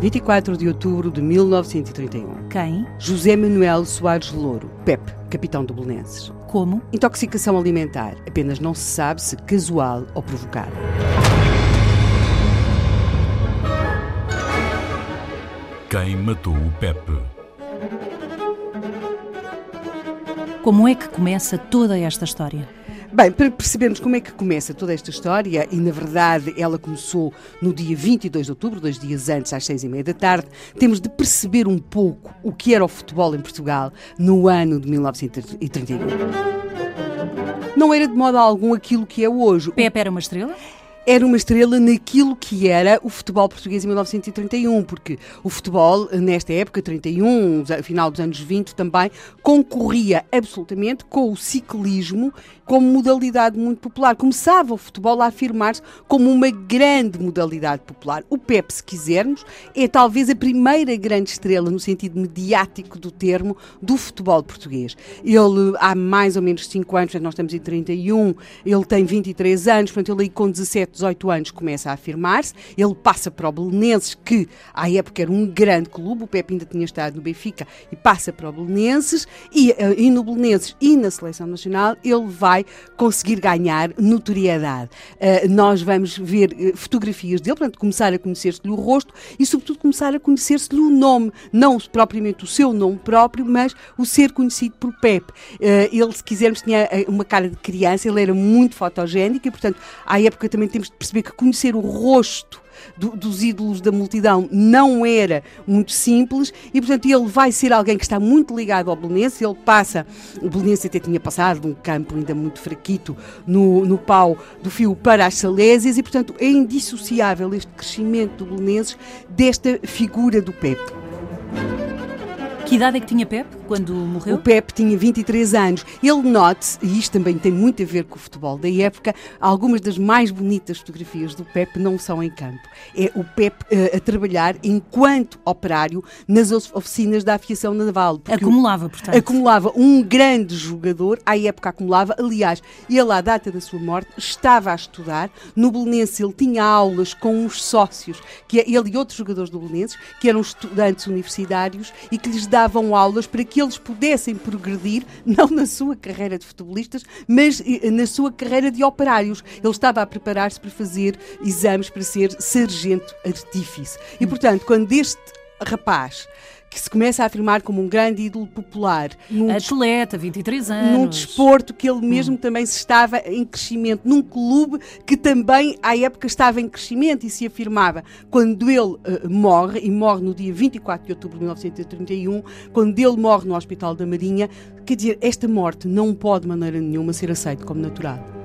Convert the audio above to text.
24 de outubro de 1931. Quem? José Manuel Soares Louro, Pep, capitão do Belenenses. Como? Intoxicação alimentar. Apenas não se sabe se casual ou provocada. Quem matou o Pepe? Como é que começa toda esta história? Bem, para percebermos como é que começa toda esta história, e na verdade ela começou no dia 22 de outubro, dois dias antes, às seis e meia da tarde, temos de perceber um pouco o que era o futebol em Portugal no ano de 1931. Não era de modo algum aquilo que é hoje. Pepe era uma estrela? Era uma estrela naquilo que era o futebol português em 1931, porque o futebol, nesta época, 31, final dos anos 20 também, concorria absolutamente com o ciclismo como modalidade muito popular. Começava o futebol a afirmar-se como uma grande modalidade popular. O Pep, se quisermos, é talvez a primeira grande estrela, no sentido mediático do termo, do futebol português. Ele, há mais ou menos 5 anos, nós estamos em 31, ele tem 23 anos, portanto, ele aí com 17 18 anos começa a afirmar-se, ele passa para o Belenenses, que à época era um grande clube, o Pepe ainda tinha estado no Benfica, e passa para o Belenenses, e, eh, e no Belenenses e na Seleção Nacional ele vai conseguir ganhar notoriedade. Uh, nós vamos ver uh, fotografias dele, portanto, começar a conhecer-se-lhe o rosto e, sobretudo, começar a conhecer-se-lhe o nome, não propriamente o seu nome próprio, mas o ser conhecido por Pepe. Uh, ele, se quisermos, tinha uma cara de criança, ele era muito fotogénico e, portanto, à época também temos de perceber que conhecer o rosto do, dos ídolos da multidão não era muito simples e, portanto, ele vai ser alguém que está muito ligado ao Belenense. Ele passa, o Belenense até tinha passado um campo ainda muito fraquito no, no pau do fio para as Salésias e, portanto, é indissociável este crescimento do Belenenses desta figura do Pepe. Que idade é que tinha Pepe quando morreu? O Pepe tinha 23 anos. Ele note, e isto também tem muito a ver com o futebol da época, algumas das mais bonitas fotografias do Pepe não são em campo. É o Pepe uh, a trabalhar enquanto operário nas oficinas da aviação naval. Acumulava, portanto. Acumulava um grande jogador, à época acumulava, aliás, ele à data da sua morte estava a estudar, no Belenense ele tinha aulas com os sócios, que é ele e outros jogadores do Belenenses, que eram estudantes universitários e que lhes davam aulas para que eles pudessem progredir, não na sua carreira de futebolistas, mas eh, na sua carreira de operários. Ele estava a preparar-se para fazer exames para ser sargento artífice. E, portanto, quando este rapaz que se começa a afirmar como um grande ídolo popular. Num Atleta, 23 anos. Num desporto que ele mesmo hum. também se estava em crescimento, num clube que também à época estava em crescimento e se afirmava. Quando ele uh, morre, e morre no dia 24 de outubro de 1931, quando ele morre no Hospital da Marinha, quer dizer, esta morte não pode de maneira nenhuma ser aceita como natural.